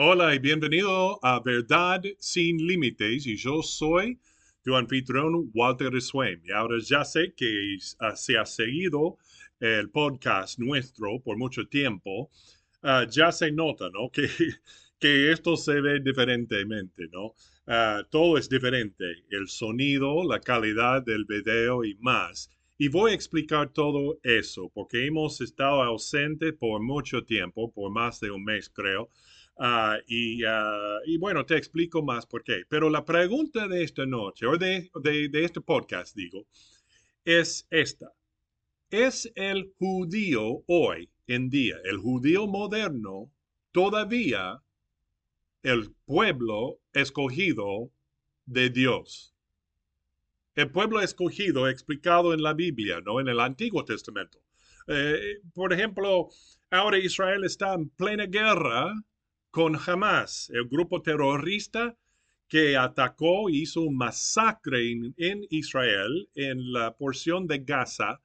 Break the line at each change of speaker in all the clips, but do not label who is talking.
Hola y bienvenido a Verdad sin Límites y yo soy tu anfitrión Walter Swain. Y ahora ya sé que ah, se ha seguido el podcast nuestro por mucho tiempo. Ah, ya se nota, ¿no? Que, que esto se ve diferentemente, ¿no? Ah, todo es diferente, el sonido, la calidad del video y más. Y voy a explicar todo eso porque hemos estado ausentes por mucho tiempo, por más de un mes creo. Ah, y, ah, y, bueno, te explico más por qué. Pero la pregunta de esta noche, o de, de, de este podcast, digo, es esta. ¿Es el judío hoy en día, el judío moderno, todavía el pueblo escogido de Dios? El pueblo escogido explicado en la Biblia, no en el Antiguo Testamento. Eh, por ejemplo, ahora Israel está en plena guerra con Hamas, el grupo terrorista que atacó y hizo un masacre en, Israel, en la porción de Gaza,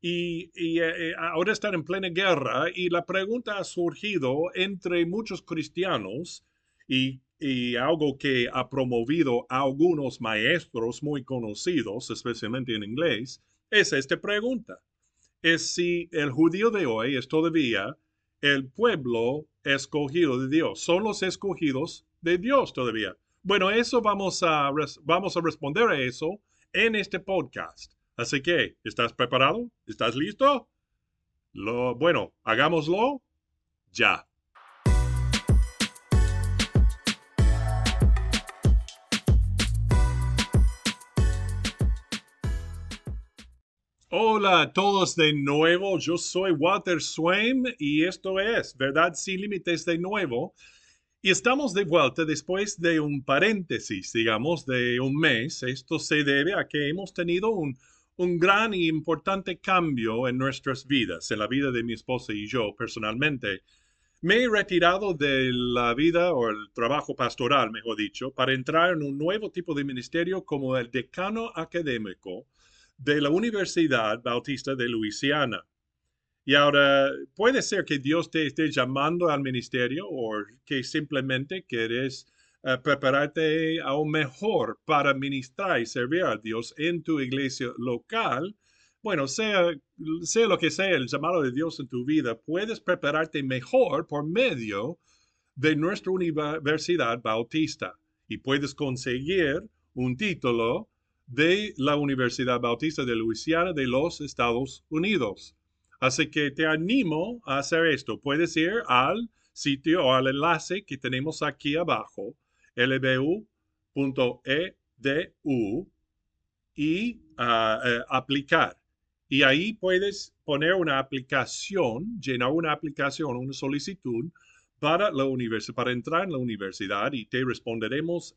y, eh, eh, ahora están en plena guerra, y la pregunta ha surgido entre muchos cristianos, y, y algo que ha promovido a algunos maestros muy conocidos, especialmente en inglés, es esta pregunta. Es si el judío de hoy es todavía el pueblo escogido de Dios. Son los escogidos de Dios todavía. Bueno, eso vamos a, vamos a responder a eso en este podcast. Así que, ¿estás preparado? ¿Estás listo? Lo, bueno, hagámoslo ya. Hola a todos de nuevo, yo soy Walter Swain y esto es Verdad sin Límites de nuevo. Y estamos de vuelta después de un paréntesis, digamos, de un mes. Esto se debe a que hemos tenido un, un gran y importante cambio en nuestras vidas, en la vida de mi esposa y yo personalmente. Me he retirado de la vida o el trabajo pastoral, mejor dicho, para entrar en un nuevo tipo de ministerio como el decano académico de la Universidad Bautista de Luisiana. Y ahora puede ser que Dios te esté llamando al ministerio o que simplemente quieres eh, prepararte aún mejor para ministrar y servir a Dios en tu iglesia local. Bueno, sea, sea lo que sea el llamado de Dios en tu vida, puedes prepararte mejor por medio de nuestra Universidad Bautista y puedes conseguir un título de la Universidad Bautista de Luisiana de los Estados Unidos. Así que te animo a hacer esto. Puedes ir al sitio o al enlace que tenemos aquí abajo, lbu.edu, y ah, eh, aplicar. Y ahí puedes poner una aplicación, llenar una aplicación, una solicitud para la para entrar en la universidad y te responderemos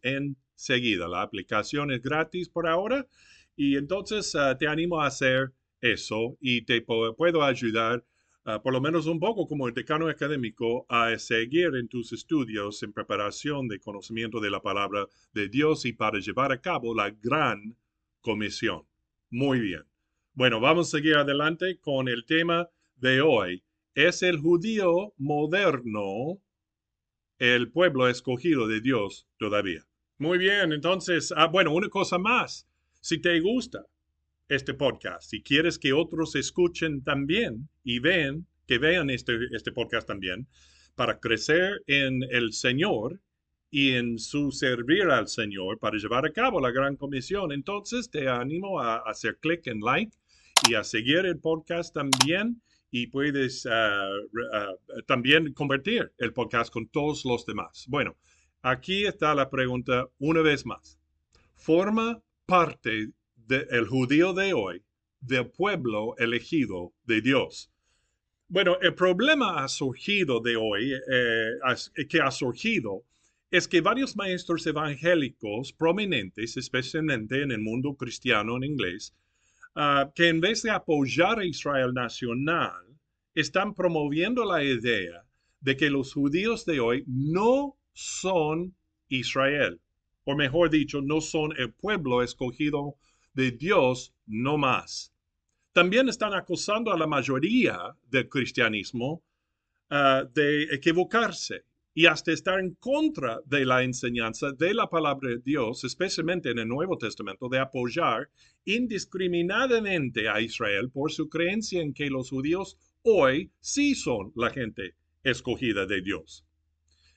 enseguida. La aplicación es gratis por ahora y entonces ah, te animo a hacer eso y te puedo ayudar ah, por lo menos un poco como el decano académico a seguir en tus estudios en preparación de conocimiento de la palabra de Dios y para llevar a cabo la gran comisión. Muy bien. Bueno, vamos a seguir adelante con el tema de hoy es el judío moderno el pueblo escogido de Dios todavía. Muy bien, entonces, ah, bueno, una cosa más. Si te gusta este podcast, si quieres que otros escuchen también y vean, que vean este, este podcast también, para crecer en el Señor y en su servir al Señor para llevar a cabo la gran comisión, entonces te animo a hacer clic en like y a seguir el podcast también y puedes ah, ah, también convertir el podcast con todos los demás. Bueno, aquí está la pregunta una vez más. ¿Forma parte del judío de hoy del pueblo elegido de Dios? Bueno, el problema ha surgido de hoy, eh, que ha surgido, es que varios maestros evangélicos prominentes, especialmente en el mundo cristiano en inglés, ah, que en vez de apoyar a Israel nacional, están promoviendo la idea de que los judíos de hoy no son Israel, o mejor dicho, no son el pueblo escogido de Dios no más. También están acusando a la mayoría del cristianismo ah, de equivocarse y hasta estar en contra de la enseñanza de la palabra de Dios, especialmente en el Nuevo Testamento, de apoyar indiscriminadamente a Israel por su creencia en que los judíos hoy sí son la gente escogida de Dios.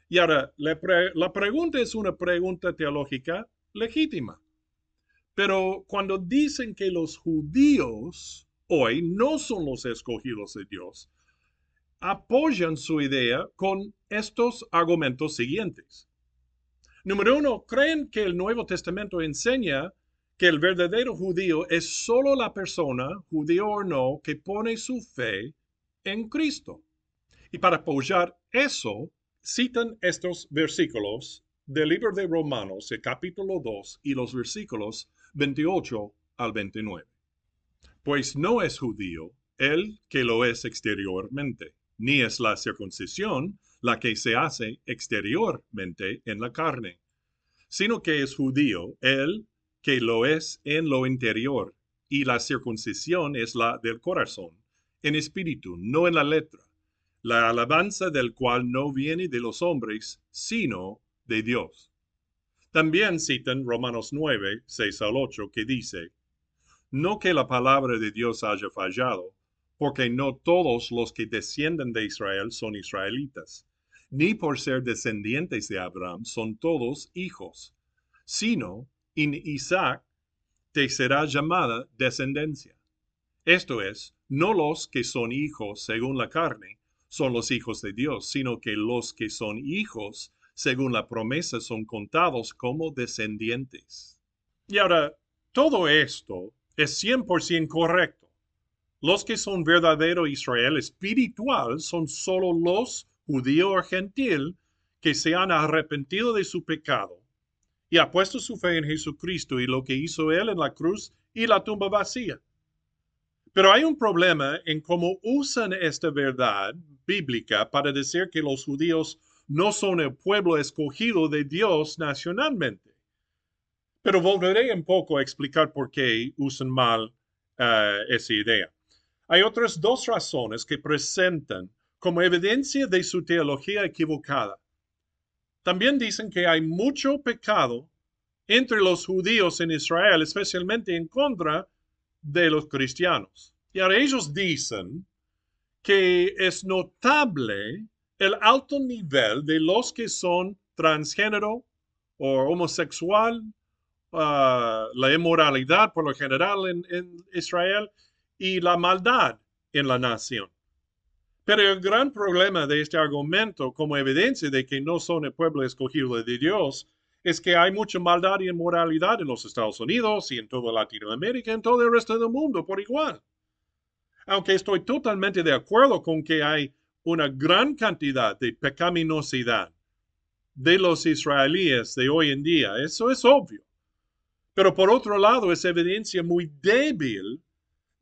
Y ahora, la, pregunta es una pregunta teológica legítima. Pero cuando dicen que los judíos hoy no son los escogidos de Dios, apoyan su idea con estos argumentos siguientes. Número uno, creen que el Nuevo Testamento enseña que el verdadero judío es solo la persona, judío o no, que pone su fe en Cristo. Y para apoyar eso, citan estos versículos del libro de Romanos, el capítulo 2, y los versículos 28 al 29. Pues no es judío el que lo es exteriormente ni es la circuncisión la que se hace exteriormente en la carne, sino que es judío el que lo es en lo interior, y la circuncisión es la del corazón, en espíritu, no en la letra, la alabanza del cual no viene de los hombres, sino de Dios. También citan Romanos 9, 6 al 8, que dice, No que la palabra de Dios haya fallado, porque no todos los que descienden de Israel son israelitas, ni por ser descendientes de Abraham son todos hijos, sino en Isaac te será llamada descendencia. Esto es, no los que son hijos según la carne son los hijos de Dios, sino que los que son hijos según la promesa son contados como descendientes. Y ahora, todo esto es 100% correcto. Los que son verdadero Israel espiritual son solo los judíos o gentil que se han arrepentido de su pecado y ha puesto su fe en Jesucristo y lo que hizo Él en la cruz y la tumba vacía. Pero hay un problema en cómo usan esta verdad bíblica para decir que los judíos no son el pueblo escogido de Dios nacionalmente. Pero volveré un poco a explicar por qué usan mal eh, esa idea. Hay otras dos razones que presentan como evidencia de su teología equivocada. También dicen que hay mucho pecado entre los judíos en Israel, especialmente en contra de los cristianos. Y ahora ellos dicen que es notable el alto nivel de los que son transgénero o homosexual, ah, la inmoralidad por lo general en Israel y la maldad en la nación. Pero el gran problema de este argumento como evidencia de que no son el pueblo escogido de Dios es que hay mucha maldad y inmoralidad en los Estados Unidos y en toda Latinoamérica y en todo el resto del mundo por igual. Aunque estoy totalmente de acuerdo con que hay una gran cantidad de pecaminosidad de los israelíes de hoy en día, eso es obvio. Pero por otro lado, es evidencia muy débil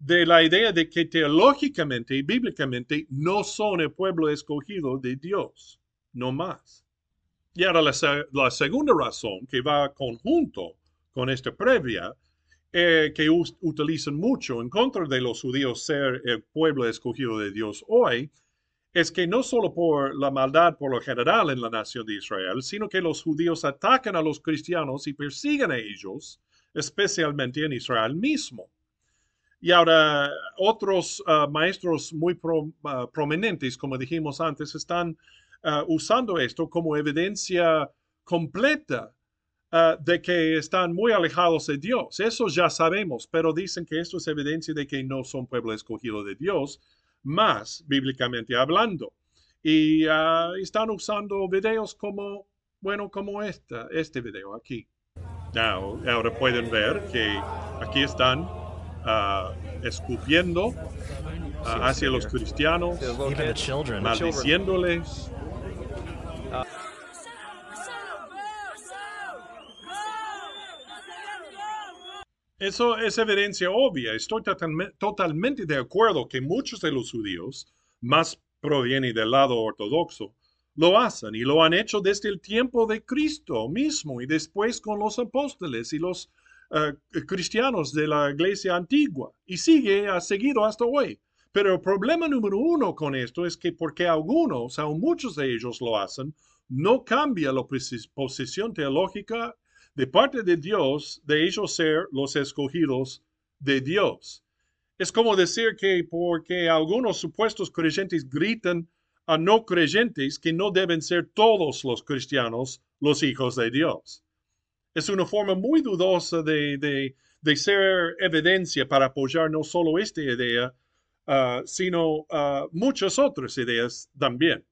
de la idea de que teológicamente y bíblicamente no son el pueblo escogido de Dios, no más. Y ahora la, segunda razón que va conjunto con esta previa, eh, que utilizan mucho en contra de los judíos ser el pueblo escogido de Dios hoy, es que no solo por la maldad por lo general en la nación de Israel, sino que los judíos atacan a los cristianos y persiguen a ellos, especialmente en Israel mismo. Y ahora otros ah, maestros muy ah, prominentes, como dijimos antes, están ah, usando esto como evidencia completa de que están muy alejados de Dios. Eso ya sabemos, pero dicen que esto es evidencia de que no son pueblo escogido de Dios, más bíblicamente hablando. Y están usando videos como, bueno, como esta, este video aquí. ahora pueden ver que aquí están uh, escupiendo uh, hacia los cristianos, maldiciéndoles. Eso es evidencia obvia. Estoy totalmente de acuerdo que muchos de los judíos, más provienen del lado ortodoxo, lo hacen y lo han hecho desde el tiempo de Cristo mismo y después con los apóstoles y los eh, cristianos de la iglesia antigua y sigue, ha seguido hasta hoy. Pero el problema número uno con esto es que porque algunos, aún muchos de ellos lo hacen, no cambia la posición teológica de parte de Dios de ellos ser los escogidos de Dios. Es como decir que porque algunos supuestos creyentes gritan a no creyentes que no deben ser todos los cristianos los hijos de Dios. Es una forma muy dudosa de, ser evidencia para apoyar no solo esta idea, ah, sino uh, muchas otras ideas también.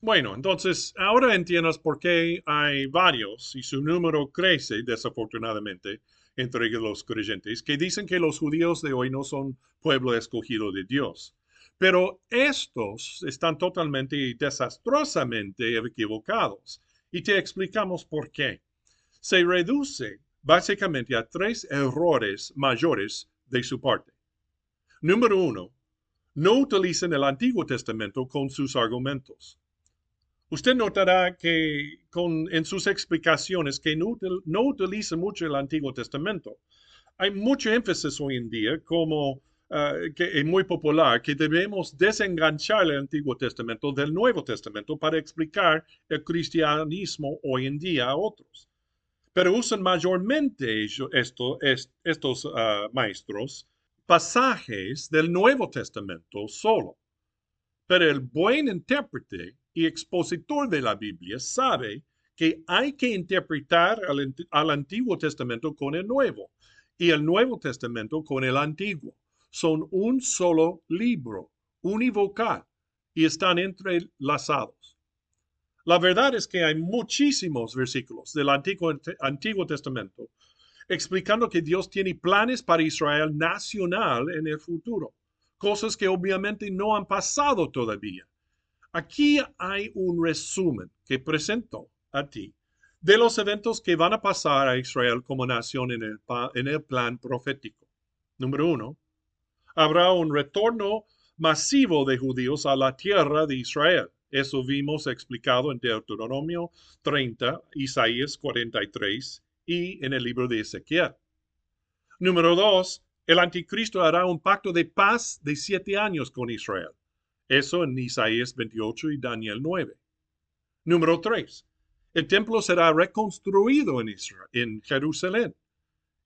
Bueno, entonces ahora entiendes por qué hay varios, y su número crece desafortunadamente entre los creyentes, que dicen que los judíos de hoy no son pueblo escogido de Dios. Pero estos están totalmente y desastrosamente equivocados. Y te explicamos por qué. Se reduce básicamente a tres errores mayores de su parte. Número uno, no utilizan el Antiguo Testamento con sus argumentos. Usted notará que en sus explicaciones que no, no utiliza mucho el Antiguo Testamento. Hay mucho énfasis hoy en día, como ah, que es muy popular, que debemos desenganchar el Antiguo Testamento del Nuevo Testamento para explicar el cristianismo hoy en día a otros. Pero usan mayormente esto, estos ah, maestros pasajes del Nuevo Testamento solo. Pero el buen intérprete y expositor de la Biblia sabe que hay que interpretar al, Antiguo Testamento con el Nuevo y el Nuevo Testamento con el Antiguo. Son un solo libro, univocal, y están entrelazados. La verdad es que hay muchísimos versículos del Antiguo, Antiguo Testamento explicando que Dios tiene planes para Israel nacional en el futuro, cosas que obviamente no han pasado todavía Aquí hay un resumen que presento a ti de los eventos que van a pasar a Israel como nación en el, plan profético. Número uno, habrá un retorno masivo de judíos a la tierra de Israel. Eso vimos explicado en Deuteronomio 30, Isaías 43 y en el libro de Ezequiel. Número dos, el anticristo hará un pacto de paz de siete años con Israel. Eso en Isaías 28 y Daniel 9. Número 3. El templo será reconstruido en, Israel, en Jerusalén.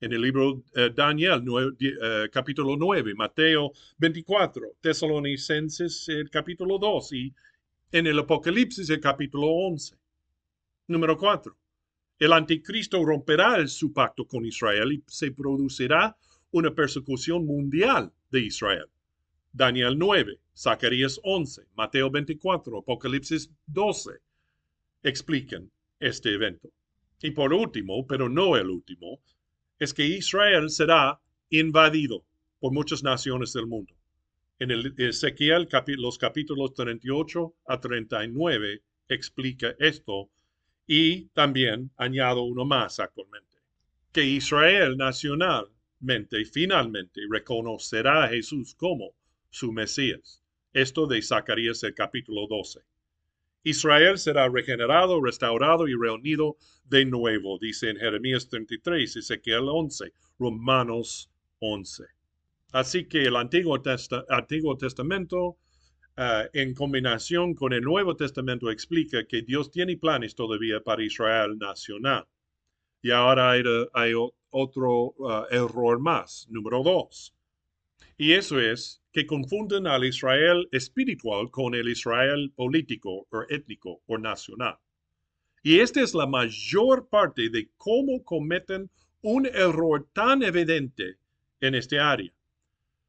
En el libro eh, Daniel, eh, capítulo 9, Mateo 24, Tesalonicenses, el capítulo 2 y en el Apocalipsis, el capítulo 11. Número 4. El anticristo romperá su pacto con Israel y se producirá una persecución mundial de Israel. Daniel 9, Zacarías 11, Mateo 24, Apocalipsis 12 explican este evento. Y por último, pero no el último, es que Israel será invadido por muchas naciones del mundo. En el Ezequiel los capítulos 38 a 39 explica esto y también añado uno más actualmente, que Israel nacionalmente finalmente reconocerá a Jesús como su Mesías. Esto de Zacarías el capítulo 12. Israel será regenerado, restaurado y reunido de nuevo, dice en Jeremías 33, Ezequiel 11, Romanos 11. Así que el Antiguo, Testamento, eh, en combinación con el Nuevo Testamento, explica que Dios tiene planes todavía para Israel nacional. Y ahora hay, otro eh, error más, número dos. Y eso es que confunden al Israel espiritual con el Israel político o étnico o nacional. Y esta es la mayor parte de cómo cometen un error tan evidente en este área.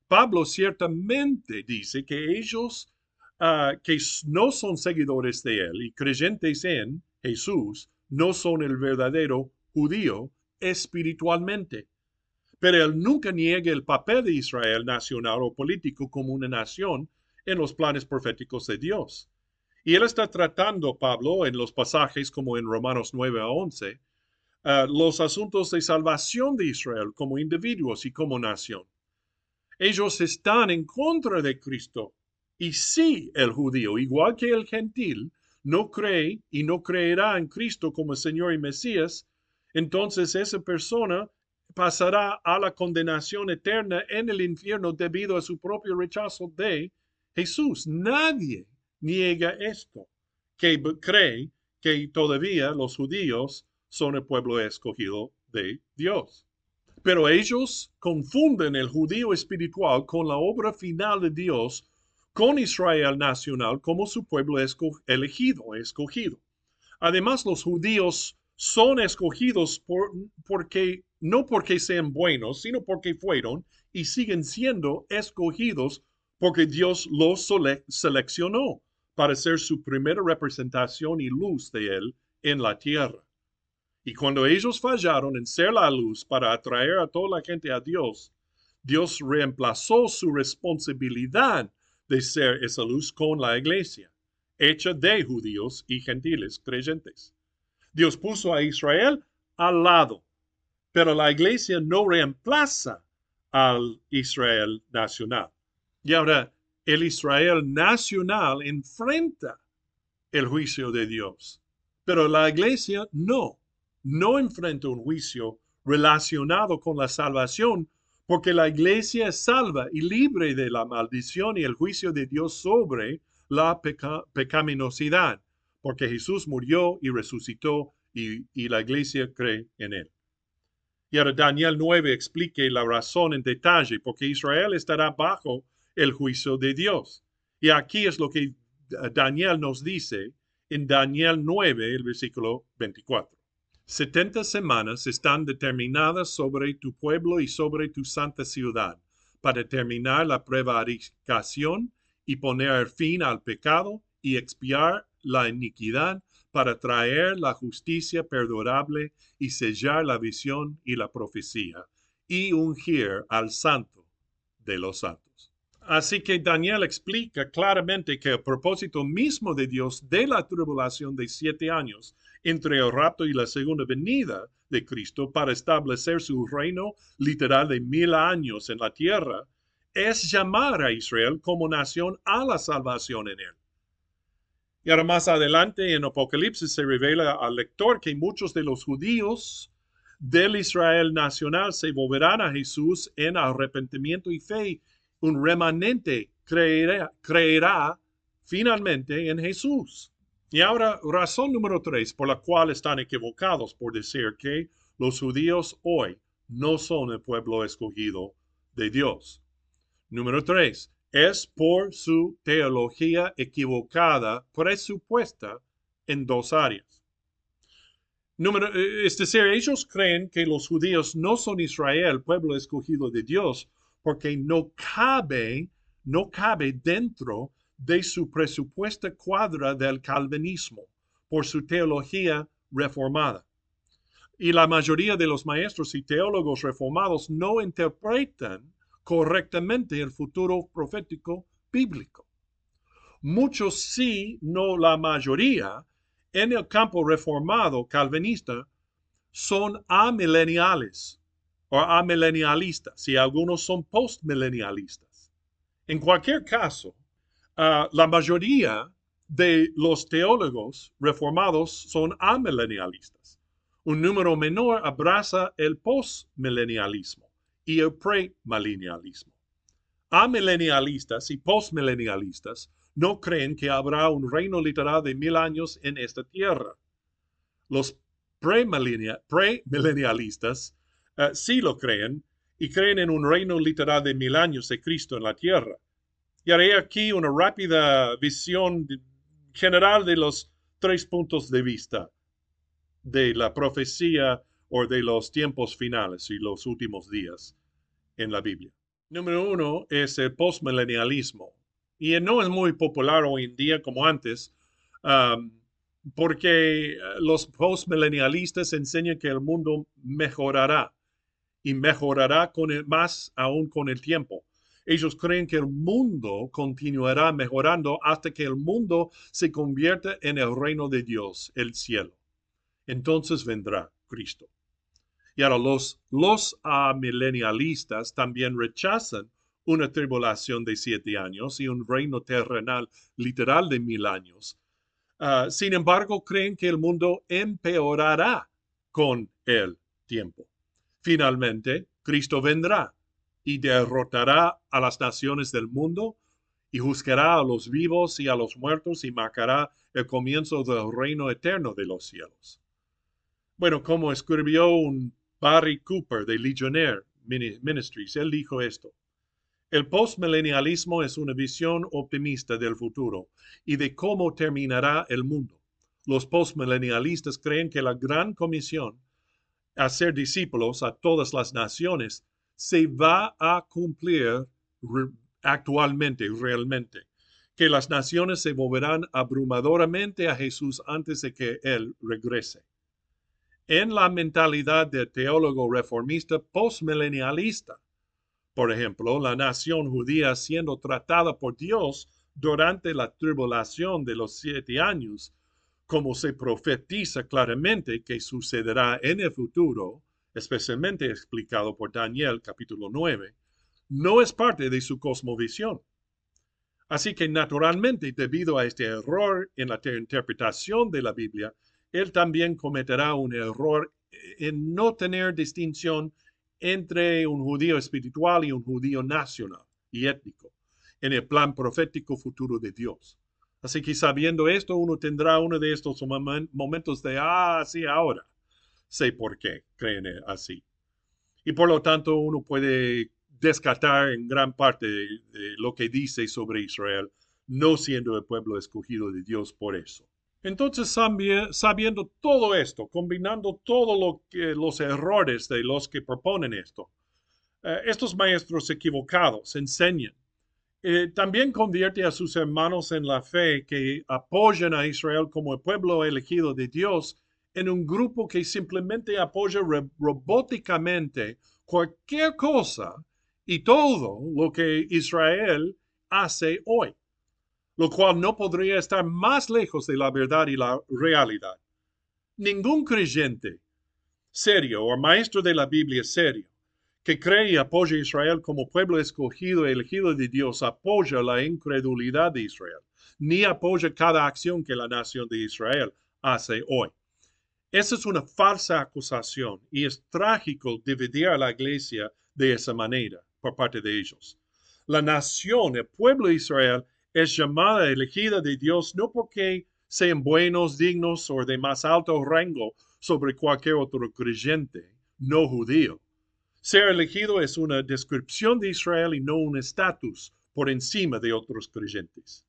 Pablo ciertamente dice que ellos ah, que no son seguidores de él y creyentes en Jesús no son el verdadero judío espiritualmente pero él nunca niega el papel de Israel nacional o político como una nación en los planes proféticos de Dios. Y él está tratando, Pablo, en los pasajes como en Romanos 9 a 11, eh, los asuntos de salvación de Israel como individuos y como nación. Ellos están en contra de Cristo. Y si el judío, igual que el gentil, no cree y no creerá en Cristo como Señor y Mesías, entonces esa persona pasará a la condenación eterna en el infierno debido a su propio rechazo de Jesús. Nadie niega esto, que cree que todavía los judíos son el pueblo escogido de Dios. Pero ellos confunden el judío espiritual con la obra final de Dios, con Israel nacional como su pueblo elegido, escogido. Además, los judíos son escogidos por, porque, no porque sean buenos, sino porque fueron y siguen siendo escogidos porque Dios los seleccionó para ser su primera representación y luz de Él en la tierra. Y cuando ellos fallaron en ser la luz para atraer a toda la gente a Dios, Dios reemplazó su responsabilidad de ser esa luz con la iglesia, hecha de judíos y gentiles creyentes. Dios puso a Israel al lado, pero la iglesia no reemplaza al Israel nacional. Y ahora, el Israel nacional enfrenta el juicio de Dios, pero la iglesia no no enfrenta un juicio relacionado con la salvación, porque la iglesia es salva y libre de la maldición y el juicio de Dios sobre la pecaminosidad, porque Jesús murió y resucitó y, la iglesia cree en él. Y ahora Daniel 9 explique la razón en detalle, porque Israel estará bajo el juicio de Dios. Y aquí es lo que Daniel nos dice en Daniel 9, el versículo 24. Setenta semanas están determinadas sobre tu pueblo y sobre tu santa ciudad, para terminar la prevaricación y poner fin al pecado y expiar la iniquidad, para traer la justicia perdurable y sellar la visión y la profecía, y ungir al santo de los santos. Así que Daniel explica claramente que el propósito mismo de Dios de la tribulación de siete años entre el rapto y la segunda venida de Cristo para establecer su reino literal de mil años en la tierra, es llamar a Israel como nación a la salvación en él. Y ahora más adelante en Apocalipsis se revela al lector que muchos de los judíos del Israel nacional se volverán a Jesús en arrepentimiento y fe. Un remanente creerá, creerá finalmente en Jesús. Y ahora, razón número tres por la cual están equivocados por decir que los judíos hoy no son el pueblo escogido de Dios. Número tres, es por su teología equivocada presupuesta en dos áreas. Número, eh, es decir, ellos creen que los judíos no son Israel, pueblo escogido de Dios, porque no cabe, no cabe dentro de su presupuesta cuadra del calvinismo por su teología reformada. Y la mayoría de los maestros y teólogos reformados no interpretan correctamente el futuro profético bíblico. Muchos sí, no la mayoría, en el campo reformado calvinista son amileniales o amilenialistas y algunos son postmilenialistas. En cualquier caso, Ah, la mayoría de los teólogos reformados son amilenialistas. Un número menor abraza el postmilenialismo y el premilenialismo. Amilenialistas y postmilenialistas no creen que habrá un reino literal de mil años en esta tierra. Los premilenialistas uh, sí lo creen y creen en un reino literal de mil años de Cristo en la tierra. Y haré aquí una rápida visión general de los tres puntos de vista de la profecía o de los tiempos finales y los últimos días en la Biblia. Número uno es el postmilenialismo. Y no es muy popular hoy en día como antes, porque los postmilenialistas enseñan que el mundo mejorará y mejorará con más aún con el tiempo. Ellos creen que el mundo continuará mejorando hasta que el mundo se convierta en el reino de Dios, el cielo. Entonces vendrá Cristo. Y ahora los, los amilenialistas también rechazan una tribulación de siete años y un reino terrenal literal de mil años. Ah, sin embargo, creen que el mundo empeorará con el tiempo. Finalmente, Cristo vendrá y derrotará a las naciones del mundo y juzgará a los vivos y a los muertos y marcará el comienzo del reino eterno de los cielos. Bueno, como escribió un Barry Cooper de Legionnaire Ministries, él dijo esto. El postmilenialismo es una visión optimista del futuro y de cómo terminará el mundo. Los postmilenialistas creen que la gran comisión a ser discípulos a todas las naciones se va a cumplir actualmente, realmente, que las naciones se volverán abrumadoramente a Jesús antes de que Él regrese. En la mentalidad del teólogo reformista postmilenialista, por ejemplo, la nación judía siendo tratada por Dios durante la tribulación de los siete años, como se profetiza claramente que sucederá en el futuro, especialmente explicado por Daniel capítulo 9, no es parte de su cosmovisión. Así que naturalmente, debido a este error en la interpretación de la Biblia, él también cometerá un error en no tener distinción entre un judío espiritual y un judío nacional y étnico en el plan profético futuro de Dios. Así que sabiendo esto, uno tendrá uno de estos momentos de, ah, sí, ahora sé por qué creen así. Y por lo tanto, uno puede descartar en gran parte de, lo que dice sobre Israel, no siendo el pueblo escogido de Dios por eso. Entonces, sabiendo todo esto, combinando todos los errores de los que proponen esto, eh, estos maestros equivocados enseñan. Eh, también convierte a sus hermanos en la fe que apoyan a Israel como el pueblo elegido de Dios en un grupo que simplemente apoya robóticamente cualquier cosa y todo lo que Israel hace hoy lo cual no podría estar más lejos de la verdad y la realidad. Ningún creyente serio o maestro de la Biblia serio que cree y apoya a Israel como pueblo escogido y elegido de Dios apoya la incredulidad de Israel, ni apoya cada acción que la nación de Israel hace hoy. Esa es una falsa acusación y es trágico dividir a la iglesia de esa manera por parte de ellos. La nación, el pueblo de Israel, es llamada elegida de Dios no porque sean buenos, dignos o de más alto rango sobre cualquier otro creyente no judío. Ser elegido es una descripción de Israel y no un estatus por encima de otros creyentes.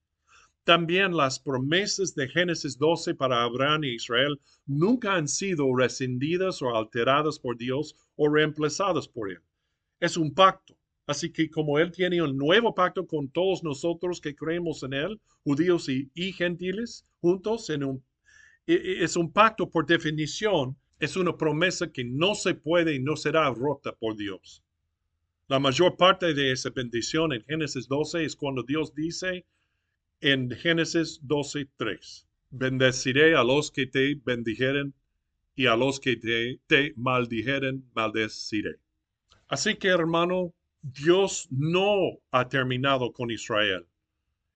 También las promesas de Génesis 12 para Abraham y Israel nunca han sido rescindidas o alteradas por Dios o reemplazadas por él. Es un pacto Así que como Él tiene un nuevo pacto con todos nosotros que creemos en Él, judíos y, gentiles, juntos, en un, e, e, es un pacto por definición, es una promesa que no se puede y no será rota por Dios. La mayor parte de esa bendición en Génesis 12 es cuando Dios dice en Génesis 12, 3, bendeciré a los que te bendijeren y a los que te, te maldijeren, maldeciré. Así que hermano, Dios no ha terminado con Israel.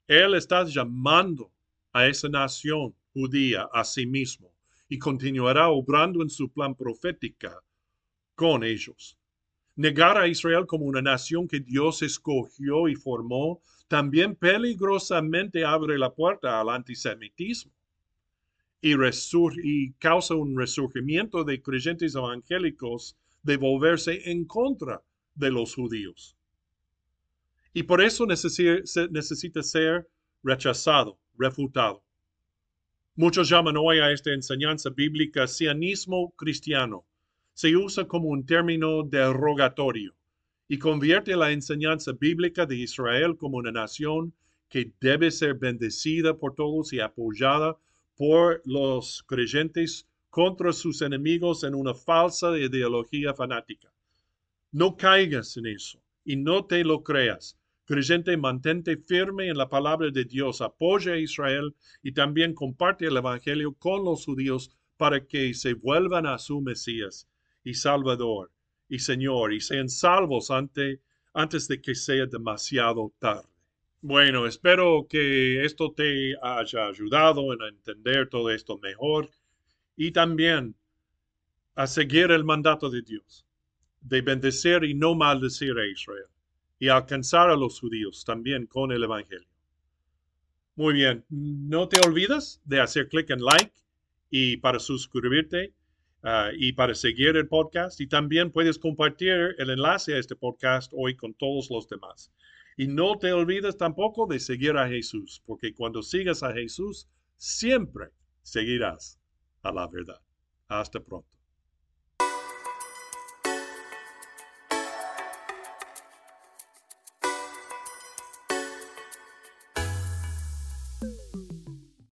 Él está llamando a esa nación judía a sí mismo y continuará obrando en su plan profética con ellos. Negar a Israel como una nación que Dios escogió y formó también peligrosamente abre la puerta al antisemitismo y, y causa un resurgimiento de creyentes evangélicos de volverse en contra de los judíos. Y por eso necesita ser rechazado, refutado. Muchos llaman hoy a esta enseñanza bíblica sionismo cristiano. Se usa como un término derogatorio y convierte la enseñanza bíblica de Israel como una nación que debe ser bendecida por todos y apoyada por los creyentes contra sus enemigos en una falsa ideología fanática. No caigas en eso y no te lo creas. Creyente, mantente firme en la palabra de Dios, apoya a Israel y también comparte el Evangelio con los judíos para que se vuelvan a su Mesías y Salvador y Señor y sean salvos ante, antes de que sea demasiado tarde. Bueno, espero que esto te haya ayudado en entender todo esto mejor y también a seguir el mandato de Dios de bendecir y no maldecir a Israel y alcanzar a los judíos también con el Evangelio. Muy bien. No te olvides de hacer clic en like y para suscribirte ah, y para seguir el podcast. Y también puedes compartir el enlace a este podcast hoy con todos los demás. Y no te olvides tampoco de seguir a Jesús, porque cuando sigas a Jesús, siempre seguirás a la verdad. Hasta pronto.